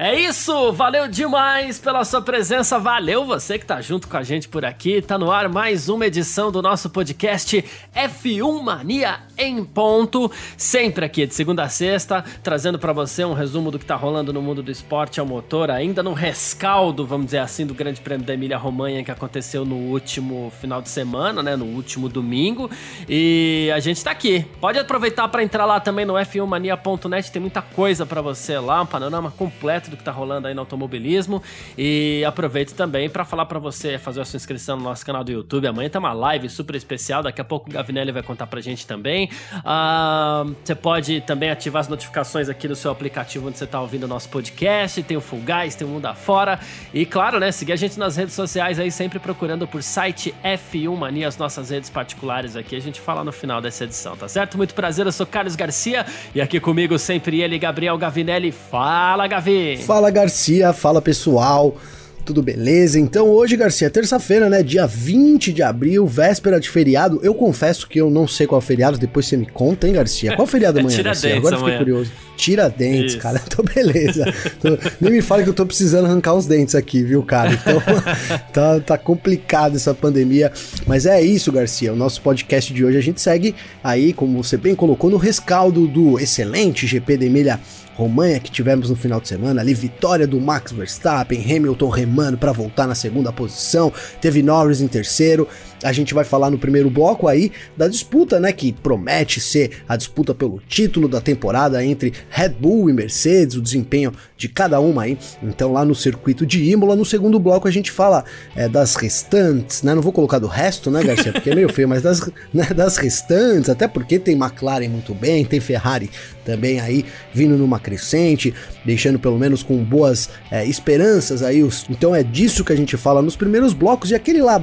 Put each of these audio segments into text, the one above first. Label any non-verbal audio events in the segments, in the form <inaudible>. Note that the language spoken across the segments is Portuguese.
É isso, valeu demais pela sua presença, valeu você que tá junto com a gente por aqui. Tá no ar mais uma edição do nosso podcast F1 Mania em ponto, sempre aqui de segunda a sexta, trazendo para você um resumo do que tá rolando no mundo do esporte ao motor, ainda no rescaldo, vamos dizer assim, do Grande Prêmio da Emília Romanha que aconteceu no último final de semana, né, no último domingo. E a gente tá aqui. Pode aproveitar para entrar lá também no f1mania.net, tem muita coisa para você lá, um panorama completo do que tá rolando aí no automobilismo. E aproveito também para falar para você fazer a sua inscrição no nosso canal do YouTube. Amanhã tem uma live super especial, daqui a pouco o Gavinelli vai contar pra gente também. Ah, você pode também ativar as notificações aqui no seu aplicativo onde você tá ouvindo o nosso podcast. Tem o Full Guys, tem o Mundo Afora. E claro, né, seguir a gente nas redes sociais aí, sempre procurando por site F1 Mania, as nossas redes particulares aqui. A gente fala no final dessa edição, tá certo? Muito prazer, eu sou Carlos Garcia e aqui comigo sempre ele, Gabriel Gavinelli. Fala, Gavi! Fala Garcia, fala pessoal, tudo beleza? Então hoje, Garcia, é terça-feira, né? Dia 20 de abril, véspera de feriado. Eu confesso que eu não sei qual feriado, depois você me conta, hein, Garcia? Qual feriado É amanhã, Garcia? Tiradentes Agora eu fiquei amanhã. curioso. Tiradentes, Isso. cara. <laughs> Então, beleza. Tô- nem me fala que eu tô precisando arrancar os dentes aqui, viu, cara? Então, <laughs> tá, tá complicado essa pandemia. Mas é isso, Garcia. O nosso podcast de hoje a gente segue aí, como você bem colocou, no rescaldo do excelente GP da Emília Romanha que tivemos no final de semana, ali vitória do Max Verstappen, Hamilton remando para voltar na segunda posição, teve Norris em terceiro. A gente vai falar no primeiro bloco aí da disputa, né, que promete ser a disputa pelo título da temporada entre Red Bull e Mercedes, o desempenho de cada uma aí. Então lá no circuito de Imola, no segundo bloco a gente fala é, das restantes, né? Não vou colocar do resto, né, Garcia, porque é meio feio, mas das, né, das restantes, até porque tem McLaren muito bem, tem Ferrari também aí vindo numa crescente, deixando pelo menos com boas é, esperanças aí. Os, então é disso que a gente fala nos primeiros blocos e aquele lá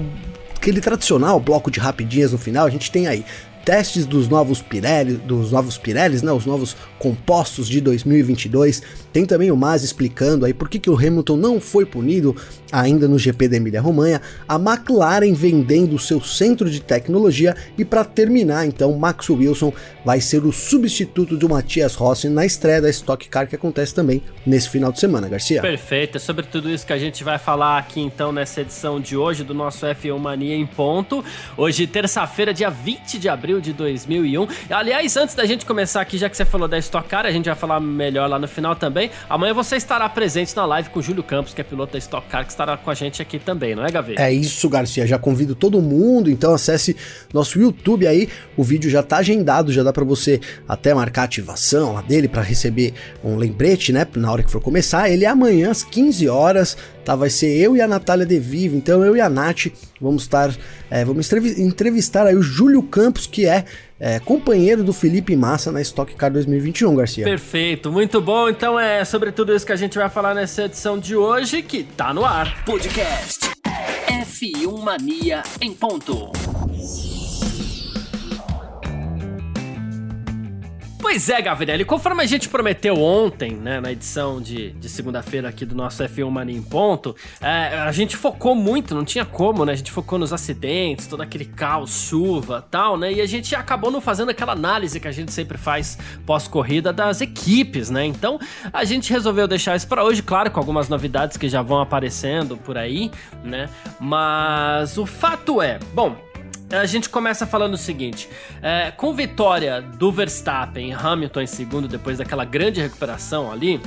aquele tradicional bloco de rapidinhas no final, a gente tem aí testes dos novos Pirelli, dos novos Pirellis, né, os novos compostos de 2022. Tem também o Mas explicando aí por que, que o Hamilton não foi punido ainda no GP da Emília-Romanha, a McLaren vendendo seu centro de tecnologia e para terminar, então, Max Wilson vai ser o substituto do Matias Rossi na estreia da Stock Car que acontece também nesse final de semana, Garcia. Perfeito, é sobre tudo isso que a gente vai falar aqui então nessa edição de hoje do nosso F1 Mania em ponto. Hoje, terça-feira, dia 20 de abril de 2001. Aliás, antes da gente começar aqui, já que você falou da Stock Car, a gente vai falar melhor lá no final também. Amanhã você estará presente na live com o Júlio Campos, que é piloto da Stock Car, que estará com a gente aqui também, não é, Gavi? É isso, Garcia. Já convido todo mundo, então acesse nosso YouTube aí. O vídeo já tá agendado, já dá pra você até marcar a ativação lá dele pra receber um lembrete, né? Na hora que for começar. Ele é amanhã às 15 horas, tá? Vai ser eu e a Natália De Vivo. Então eu e a Nath vamos estar, é, vamos entrevi- entrevistar aí o Júlio Campos, que é, é, companheiro do Felipe Massa na Stock Car 2021, Garcia. Perfeito, muito bom. Então é sobre tudo isso que a gente vai falar nessa edição de hoje, que tá no ar. Podcast F1 Mania em ponto. Pois é, Gavinelli, conforme a gente prometeu ontem, né, na edição de, de segunda-feira aqui do nosso F1 Mania em Ponto, é, a gente focou muito, não tinha como, né? A gente focou nos acidentes, todo aquele caos, chuva tal, né? E a gente acabou não fazendo aquela análise que a gente sempre faz pós-corrida das equipes, né? Então a gente resolveu deixar isso para hoje, claro, com algumas novidades que já vão aparecendo por aí, né? Mas o fato é, bom, a gente começa falando o seguinte: é, com vitória do Verstappen e Hamilton em segundo, depois daquela grande recuperação ali,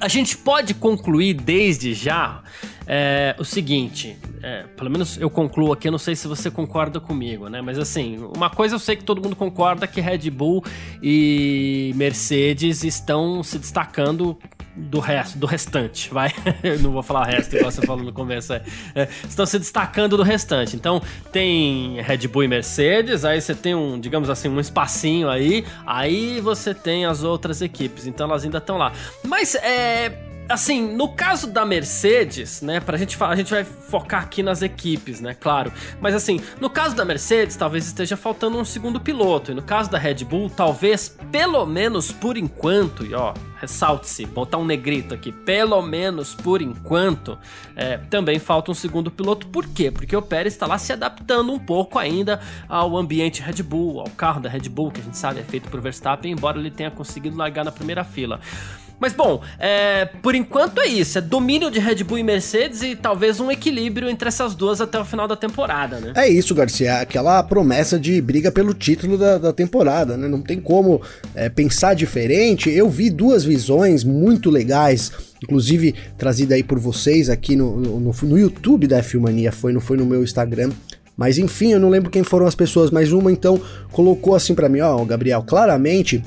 a gente pode concluir desde já é, o seguinte: é, pelo menos eu concluo aqui, eu não sei se você concorda comigo, né? Mas assim, uma coisa eu sei que todo mundo concorda que Red Bull e Mercedes estão se destacando do resto, do restante, vai. <laughs> Eu não vou falar resto igual você falou no começo. é. É, estão se destacando do restante. Então, tem Red Bull e Mercedes, aí você tem um, digamos assim, um espacinho aí, aí você tem as outras equipes. Então elas ainda estão lá. Mas é assim, no caso da Mercedes, né, pra gente falar, a gente vai focar aqui nas equipes, né, claro. Mas assim, no caso da Mercedes, talvez esteja faltando um segundo piloto. E no caso da Red Bull, talvez, pelo menos por enquanto, e ó, ressalte-se, botar um negrito aqui, pelo menos por enquanto, é, também falta um segundo piloto. Por quê? Porque o Pérez está lá se adaptando um pouco ainda ao ambiente Red Bull, ao carro da Red Bull, que a gente sabe é feito por Verstappen, embora ele tenha conseguido largar na primeira fila. Mas bom, é, por enquanto é isso. É domínio de Red Bull e Mercedes e talvez um equilíbrio entre essas duas até o final da temporada, né? É isso, Garcia. Aquela promessa de briga pelo título da, da temporada, né? Não tem como é, pensar diferente. Eu vi duas visões muito legais inclusive trazida aí por vocês aqui no, no, no YouTube da F-Mania, foi, não foi no meu Instagram. Mas enfim, eu não lembro quem foram as pessoas, mas uma então colocou assim para mim, ó, Gabriel, claramente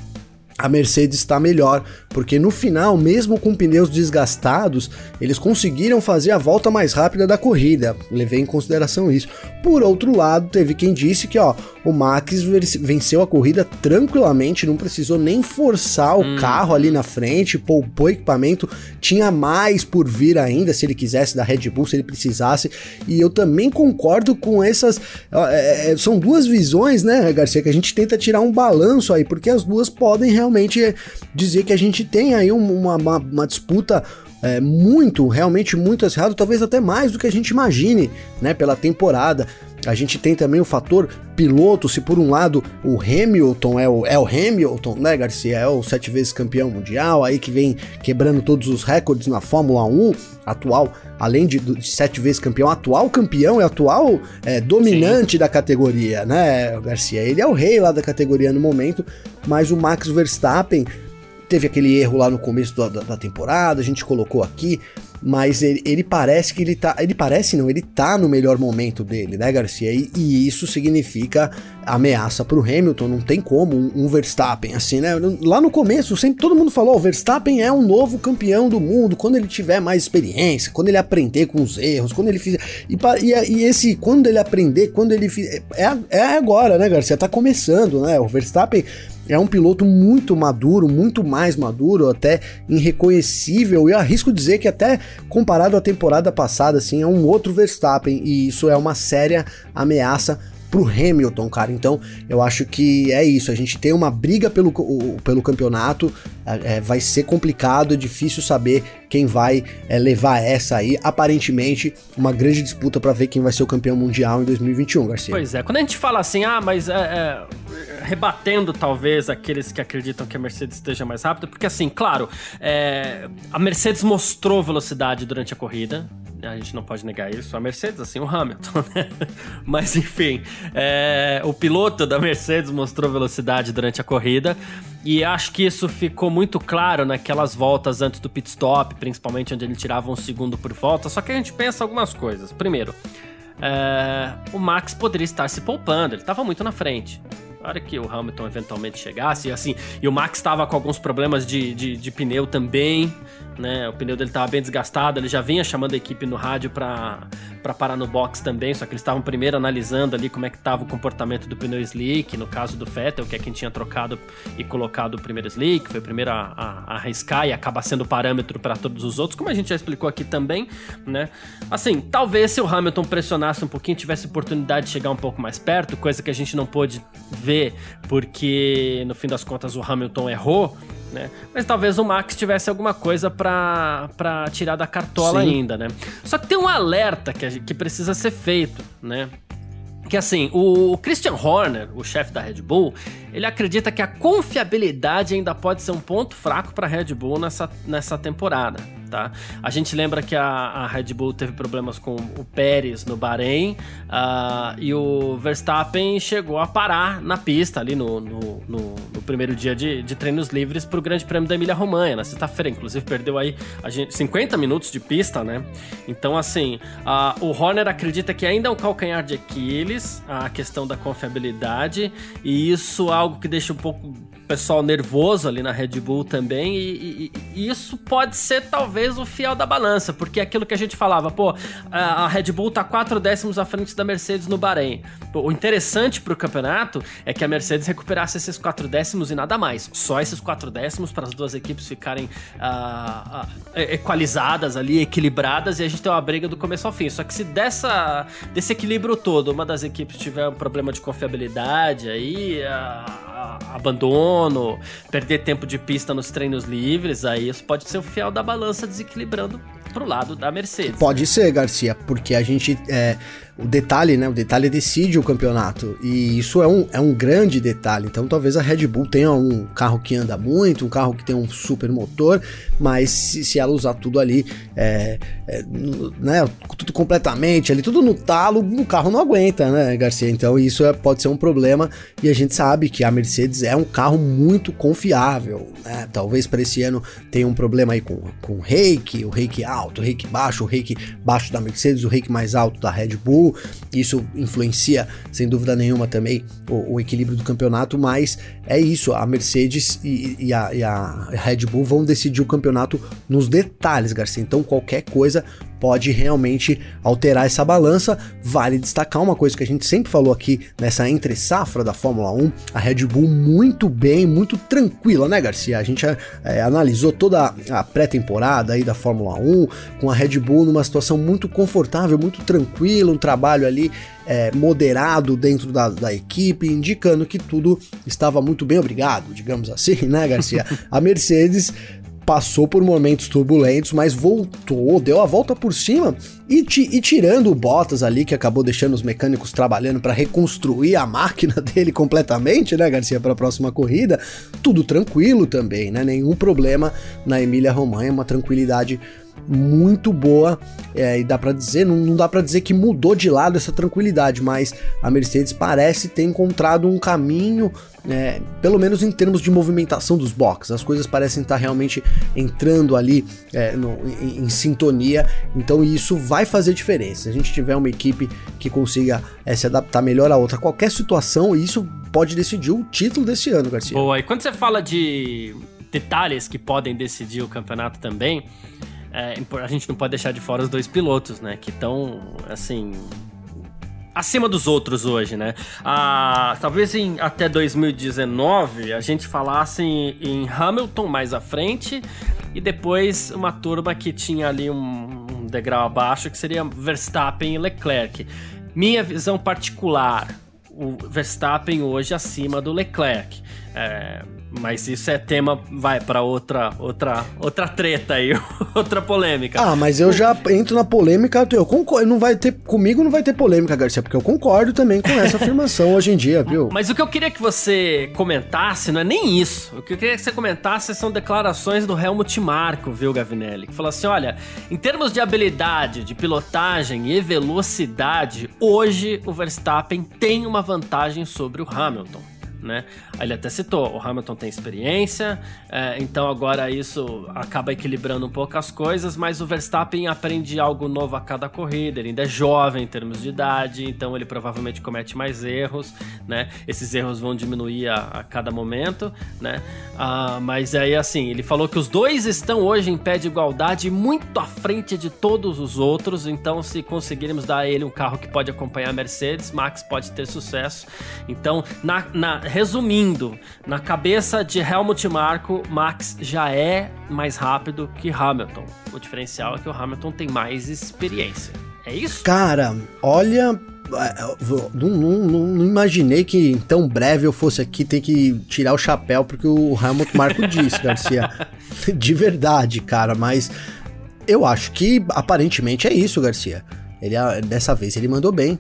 a Mercedes está melhor, porque no final, mesmo com pneus desgastados, eles conseguiram fazer a volta mais rápida da corrida. Levei em consideração isso. Por outro lado, teve quem disse que ó, o Max venceu a corrida tranquilamente, não precisou nem forçar o hum. carro ali na frente, poupou equipamento, tinha mais por vir ainda se ele quisesse da Red Bull, se ele precisasse. E eu também concordo com essas. É, é, são duas visões, né, Garcia, que a gente tenta tirar um balanço aí, porque as duas podem realmente realmente dizer que a gente tem aí uma, uma, uma disputa é, muito, realmente muito acirrado, talvez até mais do que a gente imagine, né, pela temporada. A gente tem também o fator piloto, se por um lado o Hamilton é o, é o Hamilton, né, Garcia? É o sete vezes campeão mundial, aí que vem quebrando todos os recordes na Fórmula 1 atual, além de, de sete vezes campeão, atual campeão e atual é, dominante Sim. da categoria, né, Garcia? Ele é o rei lá da categoria no momento, mas o Max Verstappen teve aquele erro lá no começo da, da, da temporada, a gente colocou aqui, mas ele, ele, parece que ele tá. Ele parece não, ele tá no melhor momento dele, né, Garcia? E, e isso significa ameaça pro Hamilton, não tem como um, um, Verstappen, assim, né? Lá no começo, sempre todo mundo falou: o Verstappen é um novo campeão do mundo quando ele tiver mais experiência, quando ele aprender com os erros, quando ele fizer. E, e, e esse, quando ele aprender, quando ele fizer. É, é agora, né, Garcia? Tá começando, né? O Verstappen é um piloto muito maduro, muito mais maduro, até irreconhecível. E eu arrisco dizer que até comparado à temporada passada, assim, é um outro Verstappen e isso é uma séria ameaça pro Hamilton, cara. Então, eu acho que é isso. A gente tem uma briga pelo, pelo campeonato. É, é, vai ser complicado, é difícil saber quem vai é, levar essa aí. Aparentemente, uma grande disputa para ver quem vai ser o campeão mundial em 2021, Garcia. Pois é, quando a gente fala assim, ah, mas é, é, rebatendo talvez aqueles que acreditam que a Mercedes esteja mais rápida, porque assim, claro, a Mercedes mostrou velocidade durante a corrida a gente não pode negar isso, a Mercedes, assim, o Hamilton, <laughs> né? Mas enfim, é, o piloto da Mercedes mostrou velocidade durante a corrida e acho que isso ficou muito claro naquelas voltas antes do pit stop, principalmente onde ele tirava um segundo por volta. Só que a gente pensa algumas coisas. Primeiro, é, o Max poderia estar se poupando, ele estava muito na frente. Hora que o Hamilton eventualmente chegasse, e assim, e o Max estava com alguns problemas de, de, de pneu também né? O pneu dele estava bem desgastado, ele já vinha chamando a equipe no rádio para parar no box também, só que eles estavam primeiro analisando ali como é que estava o comportamento do pneu slick, no caso do Vettel, que é quem tinha trocado e colocado o primeiro slick, foi o primeiro a, a, a arriscar e acaba sendo parâmetro para todos os outros, como a gente já explicou aqui também, né? Assim, talvez se o Hamilton pressionasse um pouquinho, tivesse oportunidade de chegar um pouco mais perto, coisa que a gente não pôde ver, porque no fim das contas o Hamilton errou, né? Mas talvez o Max tivesse alguma coisa para tirar da cartola Sim. ainda, né? Só que tem um alerta que, que precisa ser feito, né? Que assim, o Christian Horner, o chefe da Red Bull, ele acredita que a confiabilidade ainda pode ser um ponto fraco para a Red Bull nessa, nessa temporada tá? A gente lembra que a, a Red Bull teve problemas com o Pérez no Bahrein uh, e o Verstappen chegou a parar na pista ali no, no, no, no primeiro dia de, de treinos livres para o Grande Prêmio da Emília-Romanha, na sexta-feira. Inclusive, perdeu aí a gente, 50 minutos de pista, né? Então, assim, uh, o Horner acredita que ainda é um calcanhar de Aquiles a questão da confiabilidade e isso é algo que deixa um pouco pessoal nervoso ali na Red Bull também, e, e, e, isso pode ser talvez o fiel da balança, porque é aquilo que a gente falava, pô, a, a Red Bull tá quatro décimos à frente da Mercedes no Bahrein. O interessante pro campeonato é que a Mercedes recuperasse esses quatro décimos e nada mais. Só esses quatro décimos para as duas equipes ficarem uh, uh, equalizadas ali, equilibradas, e a gente tem uma briga do começo ao fim. Só que se dessa, desse equilíbrio todo, uma das equipes tiver um problema de confiabilidade aí, abandono, perder tempo de pista nos treinos livres, aí isso pode ser o fiel da balança desequilibrando pro lado da Mercedes. Pode ser, Garcia, porque a gente é, o detalhe, né? O detalhe decide o campeonato. E isso é um, é um grande detalhe. Então talvez a Red Bull tenha um carro que anda muito, um carro que tem um super motor, mas se, se ela usar tudo ali, é, é, né? Tudo completamente ali, tudo no talo, o carro não aguenta, né, Garcia? Então isso é, pode ser um problema. E a gente sabe que a Mercedes é um carro muito confiável. Né? Talvez para esse ano tenha um problema aí com, com o reiki, o reiki alto, o reiki baixo, o reiki baixo da Mercedes, o reiki mais alto da Red Bull isso influencia, sem dúvida nenhuma, também o, o equilíbrio do campeonato, mas é isso, a Mercedes e, e, a, e a Red Bull vão decidir o campeonato nos detalhes, Garcia. Então qualquer coisa pode realmente alterar essa balança. Vale destacar uma coisa que a gente sempre falou aqui nessa entre safra da Fórmula 1, a Red Bull muito bem, muito tranquila, né, Garcia? A gente é, analisou toda a pré-temporada aí da Fórmula 1 com a Red Bull numa situação muito confortável, muito tranquila, um trabalho ali é, moderado dentro da, da, equipe, indicando que tudo estava muito bem, obrigado, digamos assim, né, Garcia? <laughs> A Mercedes passou por momentos turbulentos, mas voltou, deu a volta por cima e, e tirando o Bottas ali, que acabou deixando os mecânicos trabalhando para reconstruir a máquina <laughs> dele completamente, né, Garcia, para a próxima corrida, tudo tranquilo também, né? Nenhum problema na Emília Romanha, uma tranquilidade muito boa é, e dá para dizer, não, não dá para dizer que mudou de lado essa tranquilidade, mas a Mercedes parece ter encontrado um caminho, é, pelo menos em termos de movimentação dos boxes, as coisas parecem estar realmente entrando ali é, no, em, em, sintonia, então isso vai fazer diferença. Se a gente tiver uma equipe que consiga é, se adaptar melhor a outra, qualquer situação, isso pode decidir o título desse ano, Garcia. Boa, e quando você fala de detalhes que podem decidir o campeonato também, é, a gente não pode deixar de fora os dois pilotos, né? Que estão, assim, acima dos outros hoje, né? Ah, talvez em, até 2019 a gente falasse em, em, Hamilton mais à frente e depois uma turma que tinha ali um, um degrau abaixo que seria Verstappen e Leclerc. Minha visão particular, o Verstappen hoje acima do Leclerc. É, mas isso é tema, vai para outra, outra, outra treta aí, <laughs> outra polêmica. Ah, mas eu já entro na polêmica, eu concordo, não vai ter comigo não vai ter polêmica, Garcia, porque eu concordo também com essa afirmação hoje em dia, viu? Mas o que eu queria que você comentasse não é nem isso. O que eu queria que você comentasse são declarações do Helmut Marko, viu, Gavinelli? Que falou assim: "Olha, em termos de habilidade, de pilotagem e velocidade, hoje o Verstappen tem uma vantagem sobre o Hamilton." Né? Ele até citou, o Hamilton tem experiência, é, então agora isso acaba equilibrando um pouco as coisas, mas o Verstappen aprende algo novo a cada corrida, ele ainda é jovem em termos de idade, então ele provavelmente comete mais erros, né? Esses erros vão diminuir a, a cada momento, né? Ah, mas aí assim, ele falou que os dois estão hoje em pé de igualdade muito à frente de todos os outros, então se conseguirmos dar a ele um carro que pode acompanhar a Mercedes, Max pode ter sucesso. Então, na, na resumindo, na cabeça de Helmut Marko, Max já é mais rápido que Hamilton. O diferencial é que o Hamilton tem mais experiência. É isso? Cara, olha. Não, não, não, imaginei que em tão breve eu fosse aqui ter que tirar o chapéu porque o Hamilton Marco <laughs> disse, Garcia. De verdade, cara, mas eu acho que aparentemente é isso, Garcia. Ele, dessa vez ele mandou bem.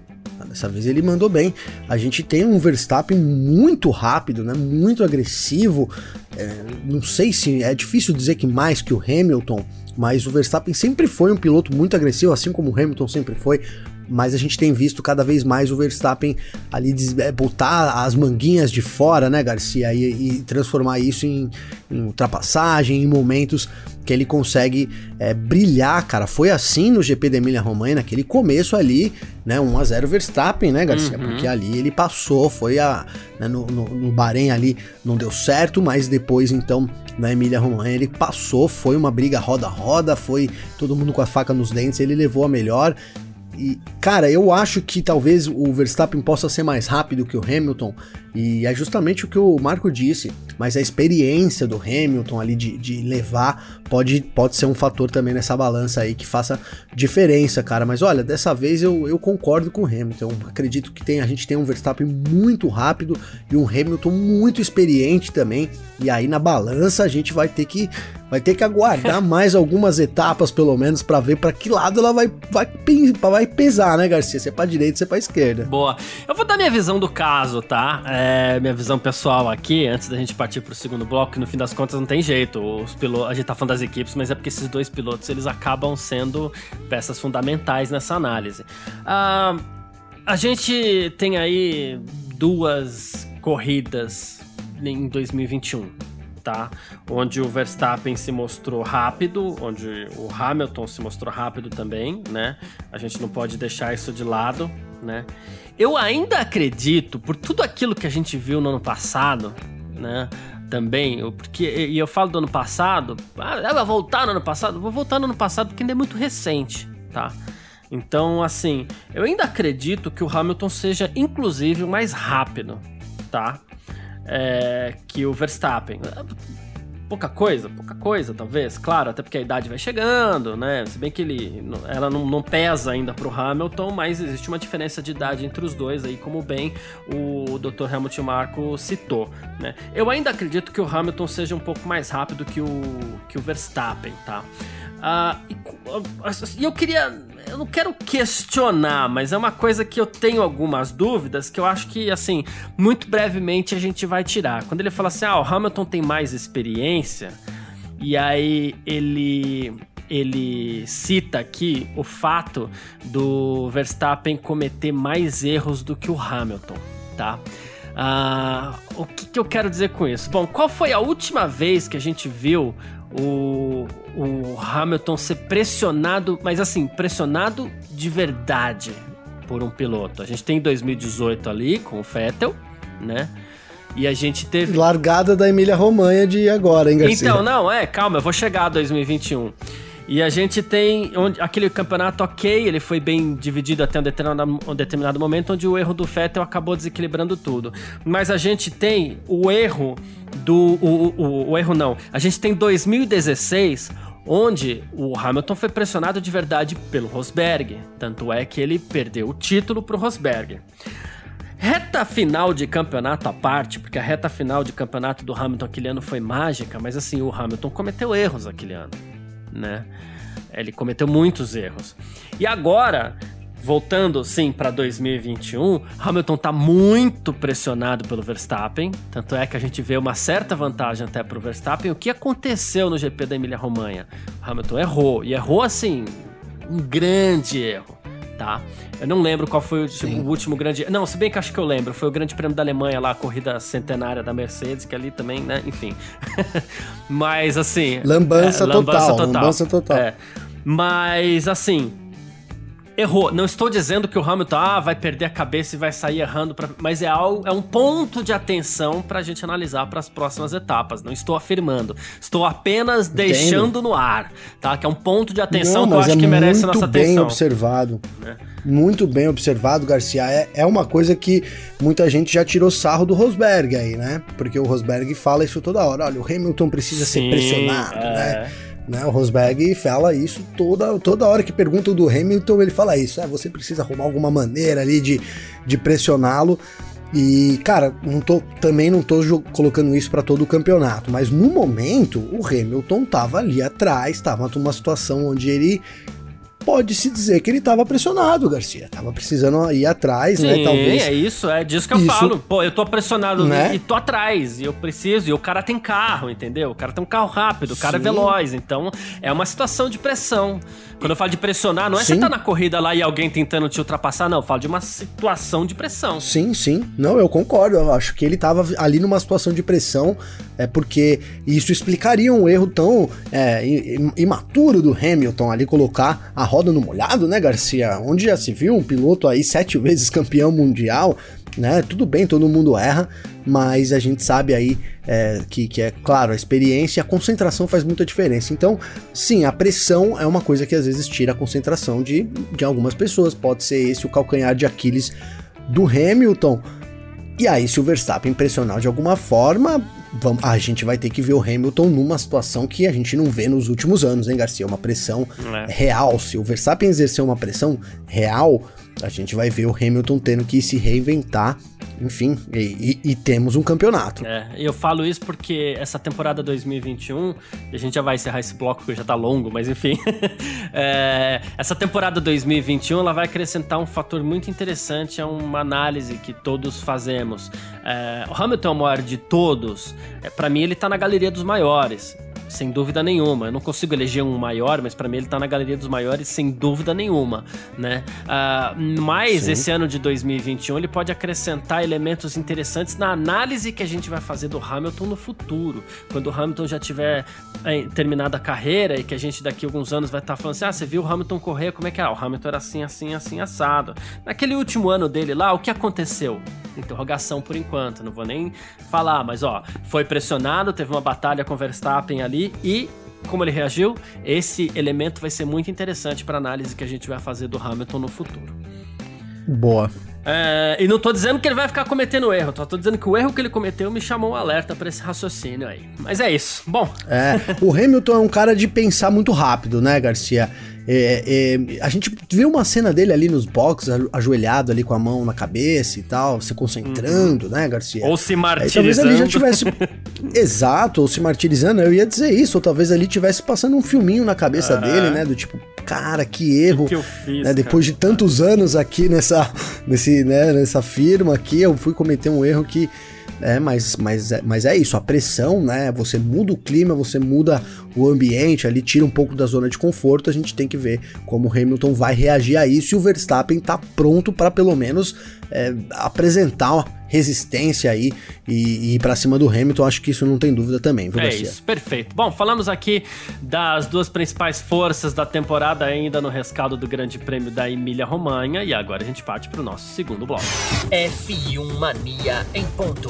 Dessa vez ele mandou bem. A gente tem um Verstappen muito rápido, né? Muito agressivo. É, não sei se é difícil dizer que mais que o Hamilton, mas o Verstappen sempre foi um piloto muito agressivo, assim como o Hamilton sempre foi. Mas a gente tem visto cada vez mais o Verstappen ali é, botar as manguinhas de fora, né, Garcia? E, e transformar isso em, em ultrapassagem, em momentos que ele consegue é, brilhar, cara. Foi assim no GP da Emília Romanha, naquele começo ali, né? 1 a 0 Verstappen, né, Garcia? Uhum. Porque ali ele passou, foi a. Né, no, no, no Bahrein ali não deu certo, mas depois então na Emília Romanha ele passou, foi uma briga roda a roda, foi todo mundo com a faca nos dentes, ele levou a melhor. E, cara, eu acho que talvez o Verstappen possa ser mais rápido que o Hamilton, e é justamente o que o Marco disse, mas a experiência do Hamilton ali de, de levar pode, pode ser um fator também nessa balança aí que faça diferença, cara. Mas olha, dessa vez eu, eu concordo com o Hamilton. Acredito que tem, a gente tem um Verstappen muito rápido e um Hamilton muito experiente também. E aí na balança a gente vai ter que vai ter que aguardar <laughs> mais algumas etapas, pelo menos, para ver para que lado ela vai, vai, vai pesar, né, Garcia? Se é pra direita, se é pra esquerda. Boa. Eu vou dar minha visão do caso, tá? É, minha visão pessoal aqui, antes da gente partir pro segundo bloco, que no fim das contas não tem jeito. Os pilotos, a gente tá falando das equipes, mas é porque esses dois pilotos, eles acabam sendo peças fundamentais nessa análise. Ah, a gente tem aí duas corridas em 2021 tá? Onde o Verstappen se mostrou rápido, onde o Hamilton se mostrou rápido também, né? A gente não pode deixar isso de lado, né? Eu ainda acredito, por tudo aquilo que a gente viu no ano passado, né? Também, porque e eu falo do ano passado, ah, vai voltar no ano passado? Vou voltar no ano passado porque ainda é muito recente, tá? Então, assim, eu ainda acredito que o Hamilton seja, inclusive, mais rápido, tá? É, que o Verstappen. Pouca coisa, pouca coisa, talvez, claro, até porque a idade vai chegando, né? Se bem que ele, ela não, não pesa ainda pro Hamilton, mas existe uma diferença de idade entre os dois aí, como bem o Dr. Helmut Marko citou, né? Eu ainda acredito que o Hamilton seja um pouco mais rápido que o, que o Verstappen, tá? Uh, e, e eu queria. Eu não quero questionar, mas é uma coisa que eu tenho algumas dúvidas que eu acho que, assim, muito brevemente a gente vai tirar. Quando ele fala assim, ah, o Hamilton tem mais experiência, e aí ele. Ele cita aqui o fato do Verstappen cometer mais erros do que o Hamilton, tá? Uh, o que, que eu quero dizer com isso? Bom, qual foi a última vez que a gente viu o, o Hamilton ser pressionado, mas assim, pressionado de verdade por um piloto. A gente tem 2018 ali com o Vettel, né? E a gente teve. Largada da Emília Romanha de agora, hein, Garcia? Então, não, é, calma, eu vou chegar a 2021. E a gente tem onde, aquele campeonato ok, ele foi bem dividido até um determinado, um determinado momento, onde o erro do Vettel acabou desequilibrando tudo. Mas a gente tem o erro do. O, o, o erro não. A gente tem 2016, onde o Hamilton foi pressionado de verdade pelo Rosberg. Tanto é que ele perdeu o título para o Rosberg. Reta final de campeonato à parte, porque a reta final de campeonato do Hamilton aquele ano foi mágica, mas assim, o Hamilton cometeu erros aquele ano né? Ele cometeu muitos erros. E agora, voltando sim para 2021, Hamilton está muito pressionado pelo Verstappen, tanto é que a gente vê uma certa vantagem até para o Verstappen. O que aconteceu no GP da Emília-Romanha? Hamilton errou e errou assim, um grande erro tá? Eu não lembro qual foi o, tipo, o, último grande. Não, se bem que acho que eu lembro. Foi o Grande Prêmio da Alemanha lá, a corrida centenária da Mercedes, que ali também, né? Enfim. <laughs> Mas assim. Lambança, é, total, lambança total. Lambança total. É. Mas assim errou. Não estou dizendo que o Hamilton ah, vai perder a cabeça e vai sair errando, pra... mas é, algo, é um ponto de atenção para a gente analisar para as próximas etapas. Não estou afirmando. Estou apenas Entendo. deixando no ar, tá? Que é um ponto de atenção Não, que eu acho é que merece nossa atenção. Muito bem observado. É. Muito bem observado, Garcia. É, é uma coisa que muita gente já tirou sarro do Rosberg aí, né? Porque o Rosberg fala isso toda hora. Olha, o Hamilton precisa Sim, ser pressionado, é. né? Né? O Rosberg fala isso toda, toda hora que perguntam do Hamilton, ele fala isso. É, você precisa arrumar alguma maneira ali de, de pressioná-lo. E, cara, não tô, também não tô colocando isso para todo o campeonato, mas no momento o Hamilton tava ali atrás, tava numa situação onde ele pode-se dizer que ele estava pressionado, Garcia. Tava precisando ir atrás, Sim, né? Talvez. é isso, é disso que eu Isso. falo. Pô, eu tô pressionado Né? e tô atrás, e eu preciso, e o cara tem carro, entendeu? O cara tem um carro rápido, o cara é Sim. veloz, então é uma situação de pressão. Quando eu falo de pressionar, não é você Sim. tá na corrida lá e alguém tentando te ultrapassar, não. Eu falo de uma situação de pressão. Sim, sim. Não, eu concordo. Eu acho que ele estava ali numa situação de pressão, é porque isso explicaria um erro tão é, imaturo do Hamilton ali colocar a roda no molhado, né, Garcia? Onde já se viu um piloto aí sete vezes campeão mundial, né? Tudo bem, todo mundo erra, mas a gente sabe aí é, que, que é claro, a experiência e a concentração faz muita diferença. Então, sim, a pressão é uma coisa que às vezes tira a concentração de, de algumas pessoas. Pode ser esse o calcanhar de Aquiles do Hamilton. E aí, se o Verstappen pressionar de alguma forma, vamos- a gente vai ter que ver o Hamilton numa situação que a gente não vê nos últimos anos, hein, Garcia? Uma pressão É. real. Se o Verstappen exercer uma pressão real, a gente vai ver o Hamilton tendo que se reinventar. Enfim, e, e- e temos um campeonato. É, eu falo isso porque essa temporada 2021, e a gente já vai encerrar esse bloco porque já tá longo, mas enfim. <laughs> É, essa temporada 2021 ela vai acrescentar um fator muito interessante a uma análise que todos fazemos. É, o Hamilton é o maior de todos. É, para mim, ele tá na galeria dos maiores. Sem dúvida nenhuma. Eu não consigo eleger um maior, mas pra mim ele tá na galeria dos maiores sem dúvida nenhuma, né? Ah, mas Sim. esse ano de 2021 ele pode acrescentar elementos interessantes na análise que a gente vai fazer do Hamilton no futuro. Quando o Hamilton já tiver eh, terminado a carreira e que a gente daqui a alguns anos vai estar falando assim: ah, você viu o Hamilton correr? Como é que é? Ah, o Hamilton era assim, assim, assim, assado. Naquele último ano dele lá, o que aconteceu? Interrogação por enquanto, não vou nem falar, mas ó, foi pressionado, teve uma batalha com Verstappen ali e como ele reagiu, esse elemento vai ser muito interessante para análise que a gente vai fazer do Hamilton no futuro. Boa. É, e não tô dizendo que ele vai ficar cometendo erro, só tô dizendo que o erro que ele cometeu me chamou um alerta para esse raciocínio aí. Mas é isso. Bom, É, o Hamilton é um cara de pensar muito rápido, né, Garcia? É, é, a gente viu uma cena dele ali nos boxes, ajoelhado ali com a mão na cabeça e tal, se concentrando, né, Garcia? ou se Aí, talvez martirizando. ali já tivesse. <laughs> Exato, ou se martirizando, eu ia dizer isso, ou talvez ali tivesse passando um filminho na cabeça Ah. dele, né? Do tipo, cara, que erro. que eu fiz, né, depois de tantos anos aqui nessa, nesse, né, nessa firma aqui, eu fui cometer um erro que. É, mas, mas, mas é isso, a pressão, né? Você muda o clima, você muda o ambiente ali, tira um pouco da zona de conforto. A gente tem que ver como o Hamilton vai reagir a isso e o Verstappen tá pronto para pelo menos é, apresentar uma resistência aí e, e ir pra cima do Hamilton. Acho que isso não tem dúvida também, viu, É Garcia? isso, perfeito. Bom, falamos aqui das duas principais forças da temporada ainda no rescaldo do Grande Prêmio da Emília-Romanha e agora a gente parte pro nosso segundo bloco. F1 Mania em ponto.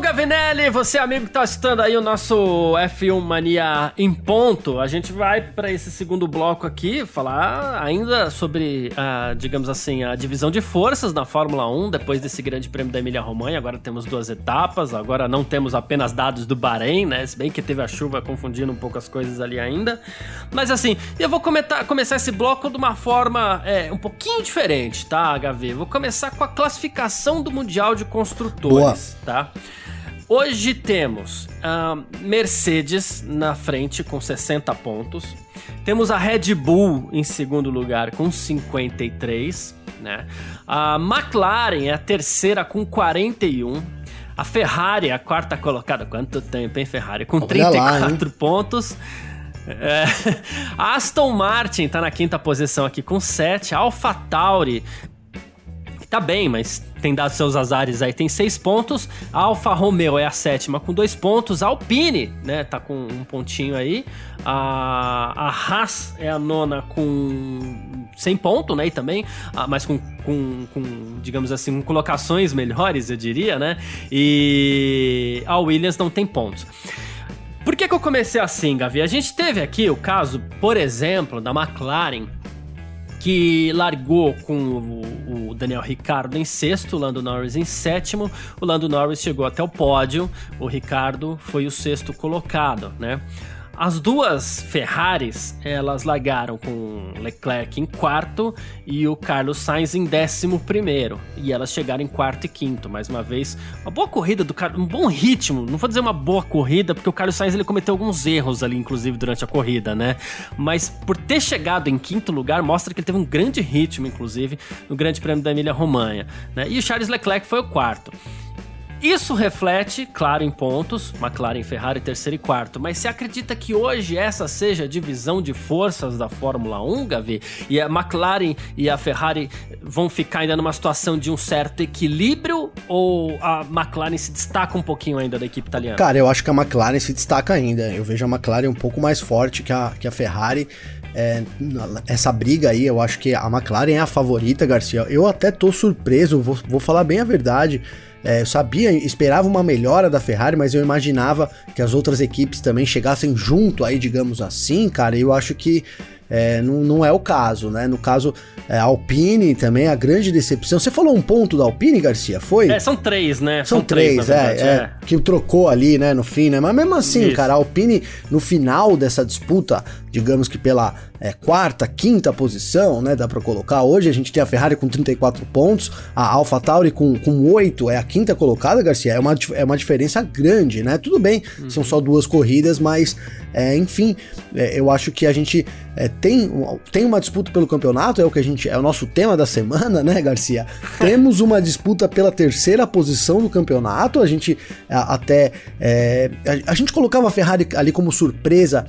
Gavinelli, você amigo que tá assistindo aí o nosso F1 Mania em ponto, a gente vai para esse segundo bloco aqui falar ainda sobre, a, digamos assim, a divisão de forças na Fórmula 1 depois desse grande prêmio da Emília-Romanha. Agora temos duas etapas, agora não temos apenas dados do Bahrein, né? Se bem que teve a chuva confundindo um pouco as coisas ali ainda. Mas assim, eu vou comentar- começar esse bloco de uma forma é, um pouquinho diferente, tá, HV? Vou começar com a classificação do Mundial de Construtores, tá? Hoje temos a Mercedes na frente com 60 pontos. Temos a Red Bull em segundo lugar com 53, né? A McLaren é a terceira com 41. A Ferrari é a quarta colocada. Quanto tempo, hein, Ferrari? Com Olha lá, 34 pontos. É, <laughs> a Aston Martin tá na quinta posição aqui com 7. A AlphaTauri tá bem, mas tem dado seus azares aí, tem seis pontos. A Alfa Romeo é a sétima com dois pontos. A Alpine, né, tá com um pontinho aí. A, a Haas é a nona com 100 pontos, né, e também, ah, mas com, com, com, digamos assim, com colocações melhores, eu diria, né. E a Williams não tem pontos. Por que, que eu comecei assim, Gavi? A gente teve aqui o caso, por exemplo, da McLaren, que largou com Daniel Ricardo em sexto, o Lando Norris em sétimo. O Lando Norris chegou até o pódio, o Ricardo foi o sexto colocado, né? As duas Ferraris, elas largaram com Leclerc em quarto e o Carlos Sainz em décimo primeiro. E elas chegaram em quarto e quinto, mais uma vez. Uma boa corrida do Carlos, um bom ritmo. Não vou dizer uma boa corrida, porque o Carlos Sainz ele cometeu alguns erros ali, inclusive, durante a corrida, né? Mas por ter chegado em quinto lugar, mostra que ele teve um grande ritmo, inclusive, no Grande Prêmio da Emília-Romanha. Né? E o Charles Leclerc foi o quarto. Isso reflete, claro, em pontos, McLaren, Ferrari, terceiro e quarto. Mas você acredita que hoje essa seja a divisão de forças da Fórmula 1, Gavi? E a McLaren e a Ferrari vão ficar ainda numa situação de um certo equilíbrio? Ou a McLaren se destaca um pouquinho ainda da equipe italiana? Cara, eu acho que a McLaren se destaca ainda. Eu vejo a McLaren um pouco mais forte que a, que a Ferrari. É, essa briga aí, eu acho que a McLaren é a favorita, Garcia. Eu até tô surpreso, vou, vou falar bem a verdade. É, eu sabia, esperava uma melhora da Ferrari, mas eu imaginava que as outras equipes também chegassem junto aí, digamos assim, cara. E eu acho que é, não, não, é o caso, né? No caso, é, Alpine também, a grande decepção. Você falou um ponto da Alpine, Garcia? Foi? É, são três, né? São, são três, três é, é, é, Que trocou ali, né, no fim, né? Mas mesmo assim, Isso. cara, a Alpine, no final dessa disputa, digamos que pela é, quarta, quinta posição, né? Dá para colocar. Hoje a gente tem a Ferrari com 34 pontos, a AlphaTauri com, com 8 é a quinta colocada, Garcia. É uma, é uma diferença grande, né? Tudo bem, uhum. são só duas corridas, mas é, enfim, eu acho que a gente tem, tem uma disputa pelo campeonato, é o que a gente. É o nosso tema da semana, <laughs> né, Garcia? Temos uma disputa pela terceira posição do campeonato. A gente até. É, a, a gente colocava a Ferrari ali como surpresa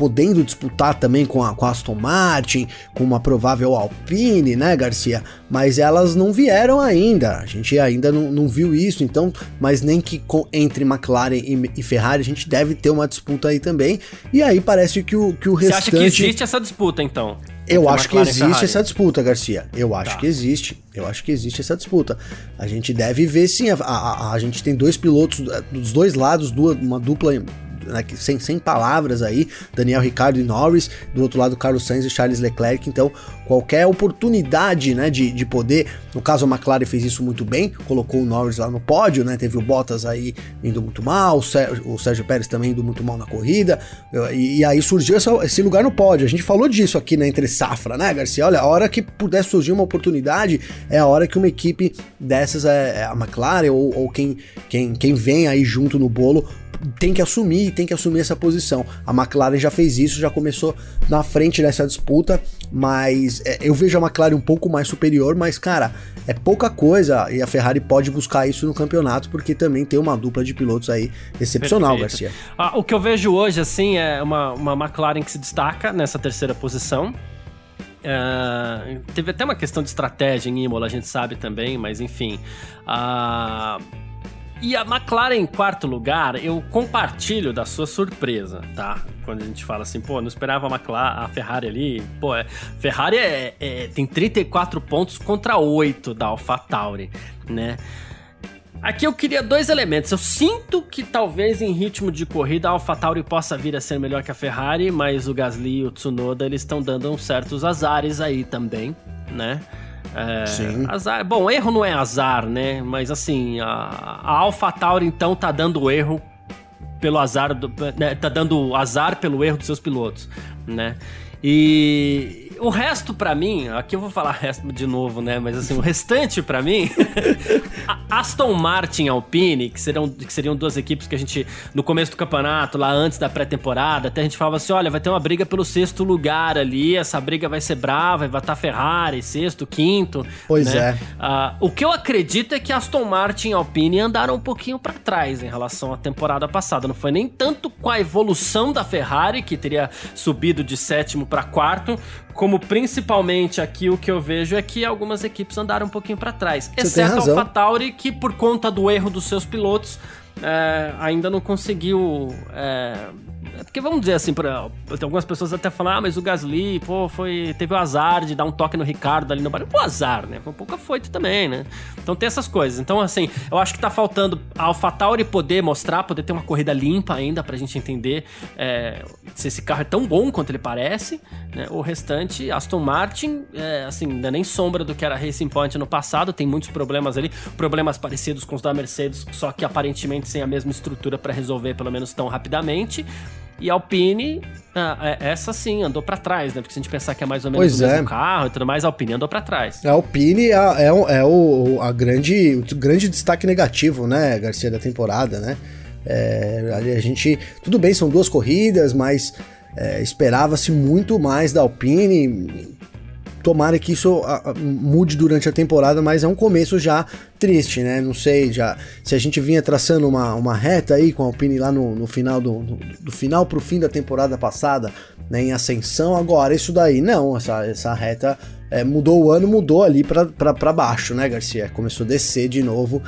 podendo disputar também com a, com a Aston Martin, com uma provável Alpine, né, Garcia? Mas elas não vieram ainda, a gente ainda não, não viu isso, então, mas nem que com, entre McLaren e, e, Ferrari a gente deve ter uma disputa aí também. E aí parece que o, que o restante. Você acha que existe essa disputa então? Eu acho que existe essa disputa, Garcia. Eu acho tá. que existe. Eu acho que existe essa disputa. A gente deve ver sim. A, a, a, a gente tem dois pilotos dos dois lados, duas, uma dupla né, sem, sem palavras aí, Daniel Ricardo e Norris, do outro lado Carlos Sainz e Charles Leclerc, então qualquer oportunidade, né, de, de poder, no caso a McLaren fez isso muito bem, colocou o Norris lá no pódio, né, teve o Bottas aí indo muito mal, o Sérgio, o Sérgio Pérez também indo muito mal na corrida, e, e aí surgiu essa, esse lugar no pódio, a gente falou disso aqui na Entre Safra, né, Garcia, olha, a hora que puder surgir uma oportunidade, é a hora que uma equipe dessas, é, é a McLaren ou, ou quem, quem, quem vem aí junto no bolo, tem que assumir, tem que assumir essa posição. A McLaren já fez isso, já começou na frente dessa disputa, mas é, eu vejo a McLaren um pouco mais superior, mas cara, é pouca coisa e a Ferrari pode buscar isso no campeonato porque também tem uma dupla de pilotos aí excepcional, Perfeito. Garcia. Ah, o que eu vejo hoje assim é uma, uma McLaren que se destaca nessa terceira posição. Uh, teve até uma questão de estratégia em Imola, a gente sabe também, mas enfim. Uh, e a McLaren em quarto lugar, eu compartilho da sua surpresa, tá? Quando a gente fala assim, pô, não esperava a McLaren, a Ferrari ali. Pô, é, Ferrari é, é, tem 34 pontos contra 8 da AlphaTauri, né? Aqui eu queria dois elementos. Eu sinto que talvez em ritmo de corrida a AlphaTauri possa vir a ser melhor que a Ferrari, mas o Gasly e o Tsunoda eles estão dando uns certos azares aí também, né? É, Sim. Azar, bom, erro não é azar, né? Mas assim, a, a AlphaTauri então tá dando erro pelo azar, do, né? tá dando azar pelo erro dos seus pilotos, né? E o resto para mim, aqui eu vou falar <laughs> resto de novo, né? Mas assim, o restante para mim, <laughs> Aston Martin e Alpine, que seriam, que seriam duas equipes que a gente, no começo do campeonato, lá antes da pré-temporada, até a gente falava assim: olha, vai ter uma briga pelo sexto lugar ali, essa briga vai ser brava, vai estar Ferrari, sexto, quinto. Pois né? é. Uh, o que eu acredito é que Aston Martin e Alpine andaram um pouquinho para trás em relação à temporada passada. Não foi nem tanto com a evolução da Ferrari, que teria subido de sétimo para quarto, como principalmente aqui o que eu vejo é que algumas equipes andaram um pouquinho para trás, Você exceto a AlphaTauri que por conta do erro dos seus pilotos é, ainda não conseguiu é porque vamos dizer assim, pra, tem algumas pessoas até falam, ah, mas o Gasly, pô, foi, teve o azar de dar um toque no Ricardo ali no bar. Pô, azar, né? Foi um pouco afoito também, né? Então tem essas coisas. Então, assim, eu acho que tá faltando a AlphaTauri poder mostrar, poder ter uma corrida limpa ainda pra gente entender é, se esse carro é tão bom quanto ele parece. Né? O restante, Aston Martin, é, assim, ainda nem sombra do que era Racing Point no passado, tem muitos problemas ali, problemas parecidos com os da Mercedes, só que aparentemente sem a mesma estrutura para resolver, pelo menos tão rapidamente. E a Alpine, ah, é- essa sim, andou pra trás, né? Porque se a gente pensar que é mais ou menos Pois o é. mesmo carro e tudo mais, a Alpine andou pra trás. A Alpine é, é, o- é o, a grande, o grande destaque negativo, né, Garcia, da temporada, né? É, a gente. Tudo bem, são duas corridas, mas é, esperava-se muito mais da Alpine. Tomara que isso a- a- mude durante a temporada, mas é um começo já triste, né? Não sei, já se a gente vinha traçando uma, uma reta aí com a Alpine lá no, no final do, do, do final pro fim da temporada passada, né? Em ascensão, agora isso daí não, essa, essa reta é, mudou o ano, mudou ali pra baixo, né, Garcia? Começou a descer de novo.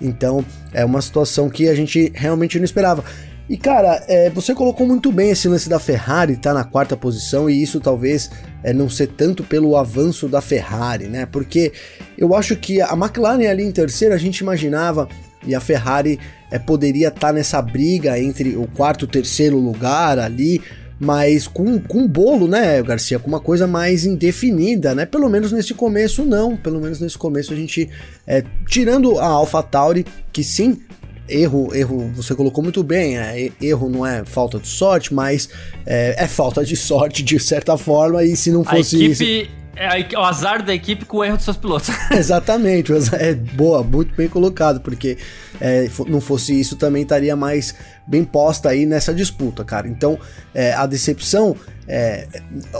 Então é uma situação que a gente realmente não esperava. E cara, é, você colocou muito bem esse lance da Ferrari, tá na quarta posição, e isso talvez é, não ser tanto pelo avanço da Ferrari, né? Porque eu acho que a McLaren ali em terceiro a gente imaginava, e a Ferrari é, poderia estar nessa briga entre o quarto e terceiro lugar ali, mas com, com bolo, né, Garcia? Com uma coisa mais indefinida, né? Pelo menos nesse começo, não. Pelo menos nesse começo a gente, é, tirando a AlphaTauri, que sim, erro, erro, você colocou muito bem, é, erro não é falta de sorte, mas é, é falta de sorte de certa forma, e se não A fosse isso. equipe. É a equi- o azar da equipe com o erro dos seus pilotos. <laughs> Exatamente, é boa, muito bem colocado, porque é, não fosse isso também estaria mais bem posta aí nessa disputa, cara. Então, é, a decepção, é,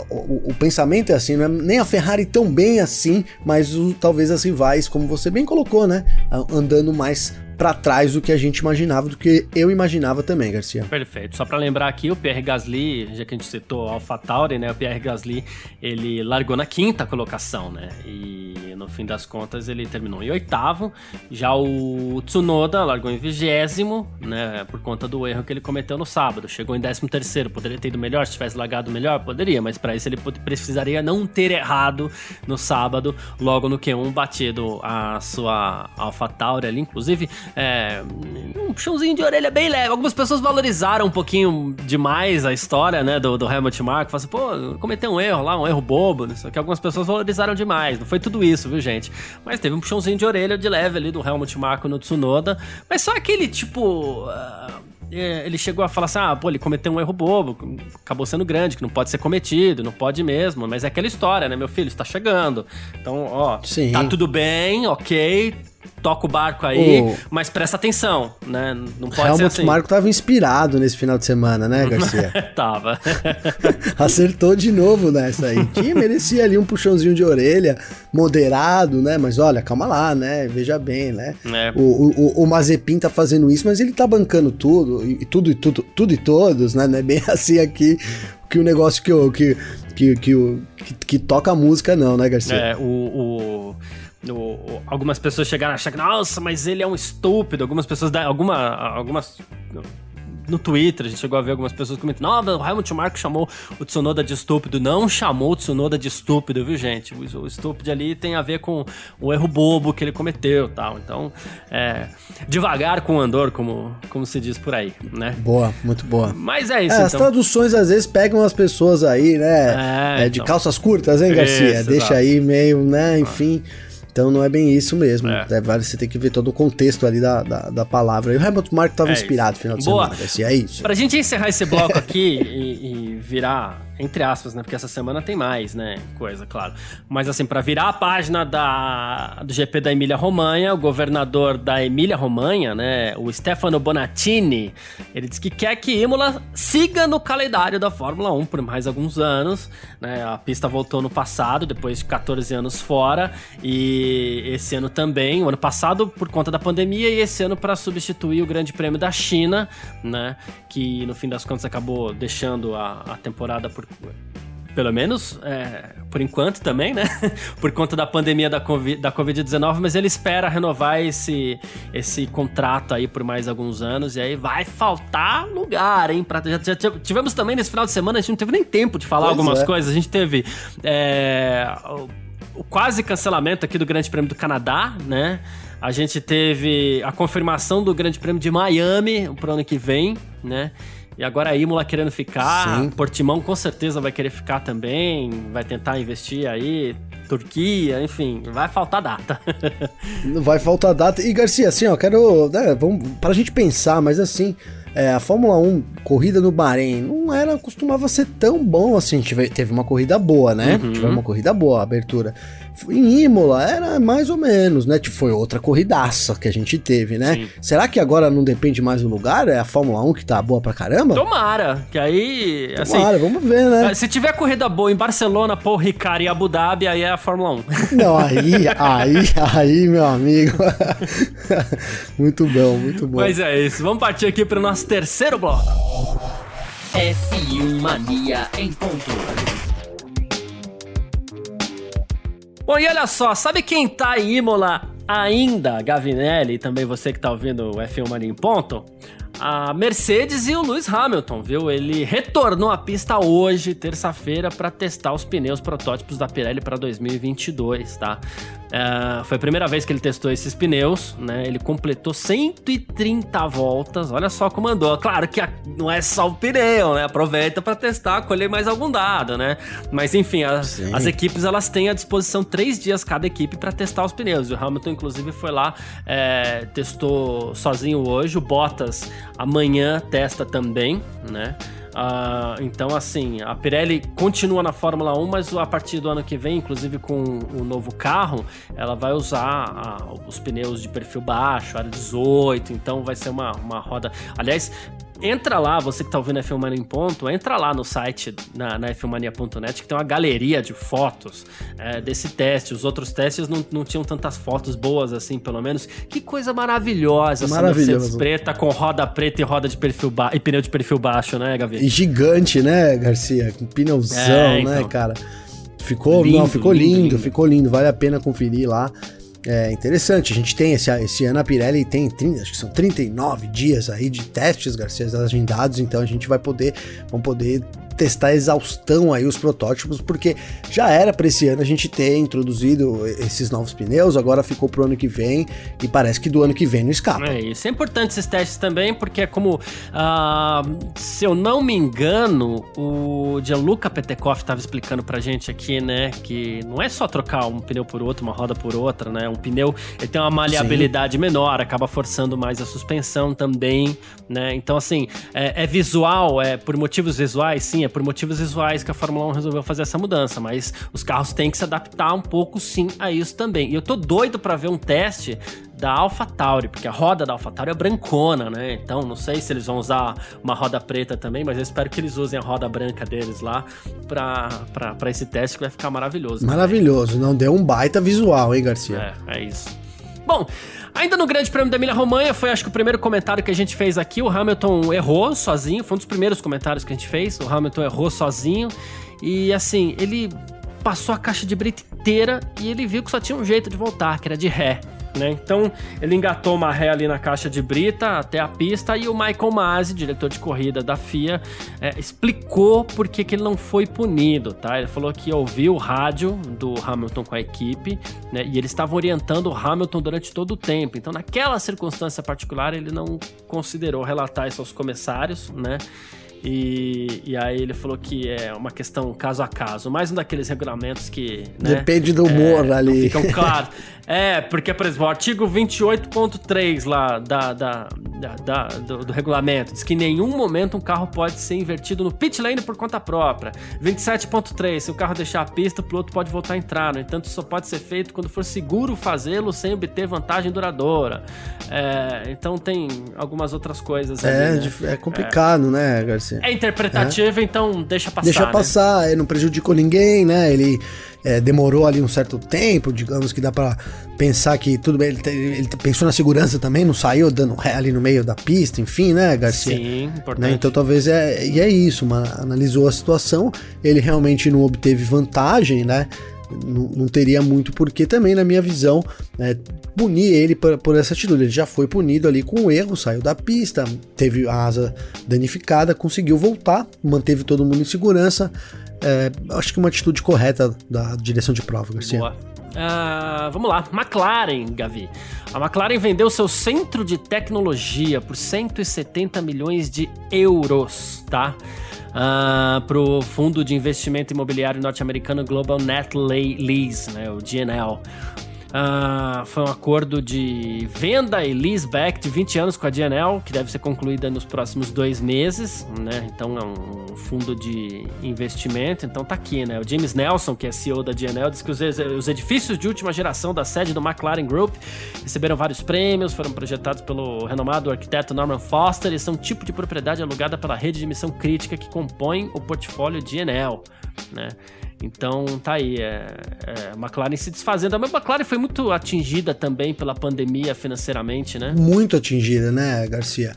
o, o pensamento é assim, não é nem a Ferrari tão bem assim, mas o- talvez as rivais, como você bem colocou, né, andando mais pra trás do que a gente imaginava, do que eu imaginava também, Garcia. Perfeito. Só pra lembrar aqui, o Pierre Gasly, já que a gente citou AlphaTauri, né? O Pierre Gasly, ele largou na quinta colocação, né? E no fim das contas ele terminou em oitavo. Já o Tsunoda largou em vigésimo, né? Por conta do erro que ele cometeu no sábado. Chegou em décimo terceiro. Poderia ter ido melhor, se tivesse largado melhor? Poderia, mas pra isso ele precisaria não ter errado no sábado, logo no Q1, batido a sua AlphaTauri ali. Inclusive, é, um puxãozinho de orelha bem leve. Algumas pessoas valorizaram um pouquinho demais a história, né, do, do Helmut Marko. Falaram assim, pô, cometeu um erro lá, um erro bobo, sei o que. Algumas pessoas valorizaram demais. Não foi tudo isso, viu, gente? Mas teve um puxãozinho de orelha de leve ali do Helmut Marko no Tsunoda. Mas só aquele, tipo... é, ele chegou a falar assim: ah, pô, ele cometeu um erro bobo, acabou sendo grande, que não pode ser cometido, não pode mesmo, mas é aquela história, né, meu filho, está chegando. Então, ó, Sim. tá tudo bem, ok, toca o barco aí, mas presta atenção, né? Não pode Helmut ser assim. Marko tava inspirado nesse final de semana, né, Garcia? <laughs> Tava. <laughs> Acertou de novo nessa aí. Que merecia ali um puxãozinho de orelha, moderado, né? Mas olha, calma lá, né? Veja bem, né? É. O, o, o Mazepin tá fazendo isso, mas ele tá bancando tudo, e tudo e tudo, tudo e todos, né? Não é bem <laughs> assim aqui que o negócio que, o- que, que, que, que, que toca a música, não, né, Garcia? É, o, o- algumas pessoas chegaram a achar que, nossa, mas ele é um estúpido. Algumas pessoas, da, alguma, algumas. No Twitter, a gente chegou a ver algumas pessoas comentando: Não, o Helmut Marko chamou o Tsunoda de estúpido. Não chamou o Tsunoda de estúpido, viu, gente? O, o estúpido ali tem a ver com o erro bobo que ele cometeu tal. Então, é, devagar com o andor, como, como se diz por aí, né? Boa, muito boa. Mas é isso, É, as então. traduções às vezes pegam as pessoas aí, né? É, é, de então. calças curtas, hein, Garcia? Isso, Deixa exato. aí meio, né? Enfim. Então não é bem isso mesmo. É. É, você tem que ver todo o contexto ali da, da, da palavra. E o Helmut Marko tava É inspirado no final de Boa. semana, Garcia. É isso. Pra gente encerrar esse bloco aqui <laughs> e, e virar, entre aspas, né? Porque essa semana tem mais, né? Coisa, claro. Mas assim, pra virar a página da, do GP da Emília-Romanha, o governador da Emília-Romanha, né? O Stefano Bonattini, ele diz que quer que Imola siga no calendário da Fórmula 1 por mais alguns anos, né? A pista voltou no passado, depois de 14 anos fora, e esse ano também, o ano passado por conta da pandemia e esse ano para substituir o Grande Prêmio da China, né? Que no fim das contas acabou deixando a, a temporada por pelo menos é, por enquanto também, né? <laughs> por conta da pandemia da Covid- da Covid-19, mas ele espera renovar esse, esse contrato aí por mais alguns anos, e aí vai faltar lugar, hein? Pra, já, já tivemos também nesse final de semana, a gente não teve nem tempo de falar Pois algumas é. coisas. A gente teve é, o, o quase cancelamento aqui do Grande Prêmio do Canadá, né? A gente teve a confirmação do Grande Prêmio de Miami pro ano que vem, né? E agora a Imola querendo ficar, Sim. Portimão com certeza vai querer ficar também, vai tentar investir aí, Turquia, enfim, vai faltar data. <laughs> Vai faltar data. E Garcia, assim, ó, quero. Né, vamos, pra gente pensar, mas assim. é, a Fórmula 1, corrida no Bahrein, não era, costumava ser tão bom assim. Tive, teve uma corrida boa, né? Uhum. Tive uma corrida boa, a abertura. Em Imola era mais ou menos, né? Tipo, foi outra corridaça que a gente teve, né? Sim. Será que agora não depende mais do lugar? É a Fórmula 1 que tá boa pra caramba? Tomara, que aí, assim, Tomara, vamos ver, né? se tiver corrida boa em Barcelona, Paul Ricard e Abu Dhabi, aí é a Fórmula 1. <laughs> Não, aí, aí, aí, meu amigo. <laughs> muito bom, muito bom. Mas é isso, vamos partir aqui pro nosso terceiro bloco. F1 Mania em ponto. Bom, e olha só, sabe quem tá em Imola ainda, Gavinelli, e também você que tá ouvindo o F1 Mania em ponto? A Mercedes e o Lewis Hamilton, viu? Ele retornou à pista hoje, terça-feira, para testar os pneus protótipos da Pirelli para 2022, tá? É, foi a primeira vez que ele testou esses pneus, né? Ele completou 130 voltas, olha só como andou. Claro que a- não é só o pneu, né? Aproveita para testar, colher mais algum dado, né? Mas enfim, as, Sim. as equipes elas têm à disposição três dias cada equipe para testar os pneus. O Hamilton, inclusive, foi lá, é, testou sozinho hoje. O Bottas amanhã testa também, né? Ah, então, assim, a Pirelli continua na Fórmula 1, mas a partir do ano que vem, inclusive com o novo carro, ela vai usar ah, os pneus de perfil baixo, área 18, então vai ser uma, uma roda. Aliás, entra lá, você que tá ouvindo a Filmania em ponto, entra lá no site, na, na filmania.net, que tem uma galeria de fotos é, desse teste. Os outros testes não, não tinham tantas fotos boas assim, pelo menos. Que coisa maravilhosa essa Maravilhoso. Mercedes preta com roda preta e roda de perfil ba... e pneu de perfil baixo, né, Gavi? E gigante, né, Garcia? Com pneuzão, É, né, então. cara? Ficou, Lindo, não, ficou lindo, lindo, lindo. ficou lindo. Vale a pena conferir lá. É interessante. A gente tem esse, esse ano a Pirelli tem 30, acho que são 39 dias aí de testes, Garcia, agendados. Então a gente vai poder, vamos poder testar a exaustão aí os protótipos, porque já era para esse ano a gente ter introduzido esses novos pneus, agora ficou pro ano que vem e parece que do ano que vem não escapa. É isso. É importante esses testes também, porque é como. ah, se eu não me engano, o Gianluca Petekoff estava explicando pra gente aqui, né? Que não é só trocar um pneu por outro, uma roda por outra, né? Um pneu ele tem uma maleabilidade menor, acaba forçando mais a suspensão também, né? Então, assim, é, é visual, é por motivos visuais, sim, é por motivos visuais que a Fórmula 1 resolveu fazer essa mudança, mas os carros têm que se adaptar um pouco, sim, a isso também. E eu tô doido pra ver um teste da AlphaTauri, porque a roda da AlphaTauri é brancona, né? Então não sei se eles vão usar uma roda preta também, mas eu espero que eles usem a roda branca deles lá pra esse teste que vai ficar maravilhoso. também. Maravilhoso, não deu um baita visual, hein, Garcia? É, é isso. Bom, ainda no Grande Prêmio da Emília-Romanha, foi acho que o primeiro comentário que a gente fez aqui. O Hamilton errou sozinho, foi um dos primeiros comentários que a gente fez. O Hamilton errou sozinho e assim, ele passou a caixa de brita inteira e ele viu que só tinha um jeito de voltar, que era de ré. Né? Então ele engatou uma ré ali na caixa de brita até a pista e o Michael Masi, diretor de corrida da FIA, é, explicou por que, que ele não foi punido, tá? Ele falou que ouviu o rádio do Hamilton com a equipe, né? E eles estavam orientando o Hamilton durante todo o tempo. Então, naquela circunstância particular, ele não considerou relatar isso aos comissários, né? E, e aí ele falou que é uma questão caso a caso, mais um daqueles regulamentos que. Né, Depende do humor é, ali. Ficam <laughs> claros. É, porque, por exemplo, o artigo 28.3 lá da, da, da- da- do, do regulamento diz que em nenhum momento um carro pode ser invertido no pit lane por conta própria. 27.3, se o carro deixar a pista, o piloto pode voltar a entrar. No entanto, só pode ser feito quando for seguro fazê-lo sem obter vantagem duradoura. É, então tem algumas outras coisas É, ali, né? é complicado, né, Garcia? É interpretativo, então deixa passar. Deixa né? passar, é, não prejudicou ninguém, né? Ele é, demorou ali um certo tempo, digamos que dá pra pensar que tudo bem, ele, ele pensou na segurança também, não saiu dando ré ali no meio da pista, enfim, né, Garcia? Sim, importante. Né? Então talvez é, e é isso, mano, analisou a situação, ele realmente não obteve vantagem, né? Não, não teria muito porquê também, na minha visão, né, punir ele por, por essa atitude. Ele já foi punido ali com um erro, saiu da pista, teve a asa danificada, conseguiu voltar, manteve todo mundo em segurança. É, acho que uma atitude correta da direção de prova, Garcia. Boa. Ah, vamos lá, McLaren, Gavi. A McLaren vendeu seu centro de tecnologia por 170 milhões de euros, tá? Ah, pro fundo de investimento imobiliário norte-americano Global Net Le- Lease, né, o GNL. Uh, foi um acordo de venda e leaseback de 20 anos com a DNL, que deve ser concluída nos próximos dois meses, né? Então é um fundo de investimento. Então tá aqui, né? O James Nelson, que é CEO da DNL, diz que os, os edifícios de última geração da sede do McLaren Group receberam vários prêmios, foram projetados pelo renomado arquiteto Norman Foster e são tipo de propriedade alugada pela rede de missão crítica que compõe o portfólio DNL, né? Então tá aí, é, é, a McLaren se desfazendo. A McLaren foi muito atingida também pela pandemia financeiramente, né? Muito atingida, né, Garcia?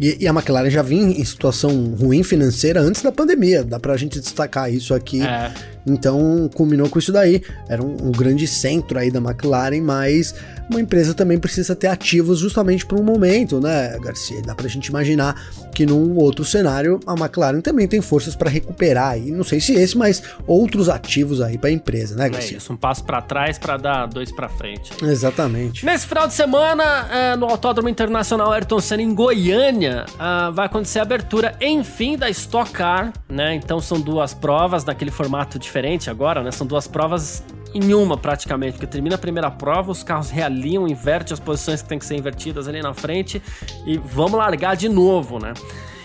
E, e, a McLaren já vinha em situação ruim financeira antes da pandemia, dá pra gente destacar isso aqui. É. Então, culminou com isso daí. Era um, um, grande centro aí da McLaren, mas uma empresa também precisa ter ativos justamente para um momento, né, Garcia? Dá pra gente imaginar que num outro cenário a McLaren também tem forças para recuperar aí, não sei se esse, mas outros ativos aí para a empresa, né, Garcia? É isso, um passo para trás para dar dois para frente. Exatamente. Nesse final de semana, é, no Autódromo Internacional Ayrton Senna em Goiânia, uh, vai acontecer a abertura, enfim, da Stock Car, né? Então são duas provas naquele formato diferente agora, né? São duas provas em uma praticamente, porque termina a primeira prova, os carros realinham, inverte as posições que tem que ser invertidas ali na frente e vamos largar de novo, né?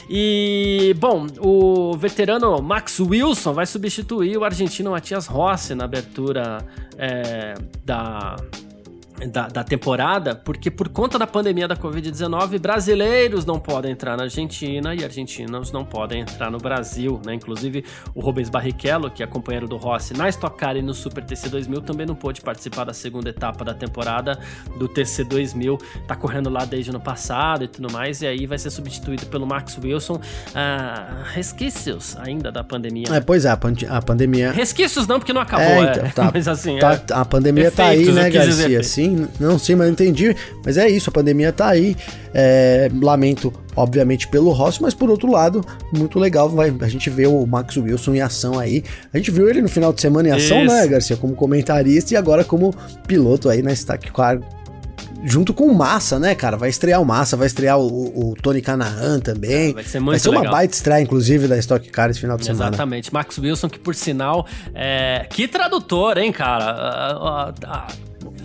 E, bom, o veterano Max Wilson vai substituir o argentino Matias Rossi na abertura é, da da, da, temporada, porque por conta da pandemia da Covid-19, brasileiros não podem entrar na Argentina e argentinos não podem entrar no Brasil, né? Inclusive o Rubens Barrichello, que é companheiro do Rossi na Stock Car e no Super TC 2000, também não pôde participar da segunda etapa da temporada do TC 2000, tá correndo lá desde o ano passado e tudo mais, e aí vai ser substituído pelo Max Wilson. Ah, resquícios ainda da pandemia. É, pois é, a, a pandemia. Resquícios não, porque não acabou, é, então, é. Tá, <laughs> mas assim. Tá, é, a pandemia efeitos, tá aí, né, Garcia? Sim, não sei, mas entendi. Mas é isso, a pandemia tá aí. É, lamento, obviamente, pelo Rossi, mas por outro lado, muito legal vai, a gente vê o Max Wilson em ação aí. A gente viu ele no final de semana em ação, isso. né, Garcia? Como comentarista e agora como piloto aí na Stock Car junto com o Massa, né, cara? Vai estrear o Massa, vai estrear o, o Tony Canaan também. É, vai ser muito Vai ser uma legal. baita estreia, inclusive, da Stock Car esse final de semana. Exatamente. Max Wilson, que por sinal, é... que tradutor, hein, cara? A, a, a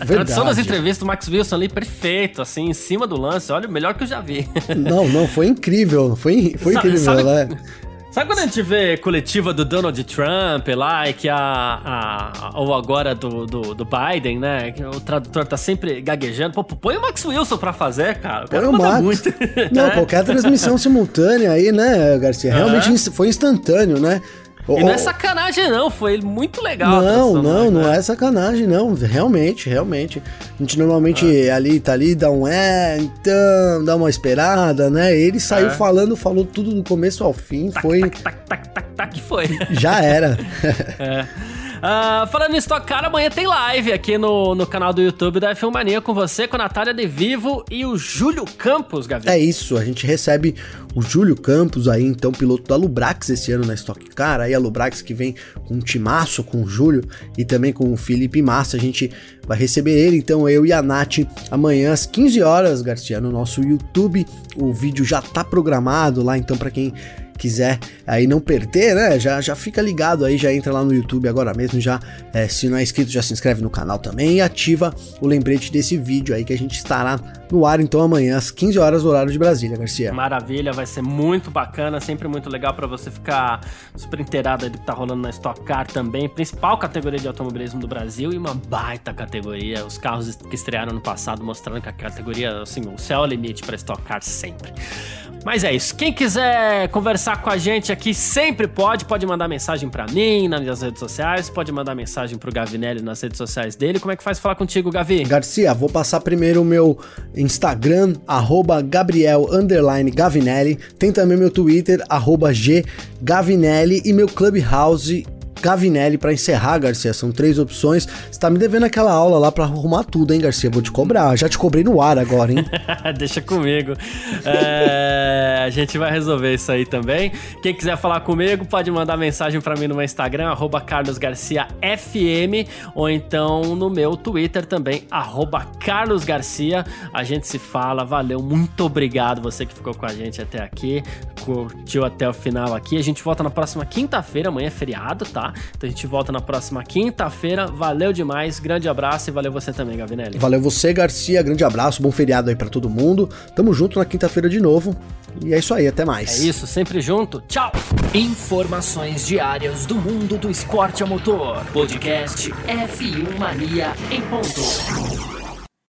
tradução das entrevistas do Max Wilson ali, perfeito, assim, em cima do lance. Olha, o melhor que eu já vi. <laughs> Não, não, foi incrível. Foi, foi sabe, incrível, sabe, né? Sabe quando a gente vê coletiva do Donald Trump lá e que a. a ou agora do, do, do, Biden, né? Que o tradutor tá sempre gaguejando. Pô, põe o Max Wilson pra fazer, cara. O põe o Max. Muito, Não, né? qualquer transmissão simultânea aí, né, Garcia? Realmente uhum. foi instantâneo, né? E não é sacanagem, não, foi muito legal. Não, não, não é sacanagem, não. Realmente, realmente. A gente normalmente ah. ali tá ali, dá um é, então, dá uma esperada, né? Ele saiu é. falando, falou tudo do começo ao fim. Tac, foi. Tac, tac, tac, tac, tac, foi. Já era. <laughs> é. Uh, falando em Stock Car, amanhã tem live aqui no, no canal do YouTube da F1 Mania com você, com a Natália De Vivo e o Júlio Campos, Gavi. É isso, a gente recebe o Júlio Campos aí, então piloto da Lubrax esse ano na Stock Car, aí a Lubrax que vem com um timaço com o Júlio e também com o Felipe Massa, a gente vai receber ele, então eu e a Nath amanhã às 15 horas, Garcia, no nosso YouTube, o vídeo já tá programado lá, então para quem quiser aí não perder, né? Já, já fica ligado aí, já entra lá no YouTube agora mesmo, já é, se não é inscrito, já se inscreve no canal também e ativa o lembrete desse vídeo aí que a gente estará no ar então amanhã às 15 horas horário de Brasília, Garcia. Maravilha, vai ser muito bacana, sempre muito legal para você ficar super inteirado do que tá rolando na Stock Car também, principal categoria de automobilismo do Brasil e uma baita categoria. Os carros que estrearam no passado mostrando que a categoria, assim, o céu é o limite para Stock Car sempre. Mas é isso. Quem quiser conversar com a gente aqui sempre pode. Pode mandar mensagem para mim nas minhas redes sociais. Pode mandar mensagem pro Gavinelli nas redes sociais dele. Como é que faz falar contigo, Gavi? Garcia, vou passar primeiro o meu Instagram, arroba Gabriel Gavinelli. Tem também meu Twitter, arroba G Gavinelli. E meu Clubhouse Gavinelli para encerrar, Garcia. São três opções. Você tá me devendo aquela aula lá para arrumar tudo, hein, Garcia? Vou te cobrar. Já te cobrei no ar agora, hein? <laughs> Deixa comigo. É, a gente vai resolver isso aí também. Quem quiser falar comigo, pode mandar mensagem para mim no meu Instagram, carlosgarciafm, ou então no meu Twitter também, carlosgarcia. A gente se fala. Valeu, muito obrigado você que ficou com a gente até aqui, curtiu até o final aqui. A gente volta na próxima quinta-feira, amanhã é feriado, tá? Então a gente volta na próxima quinta-feira. Valeu demais, grande abraço e valeu você também, Gavinelli. Valeu você, Garcia. Grande abraço, bom feriado aí para todo mundo. Tamo junto na quinta-feira de novo. E é isso aí, até mais. É isso, sempre junto. Tchau. Informações diárias do mundo do esporte a motor. Podcast F1 Mania em ponto.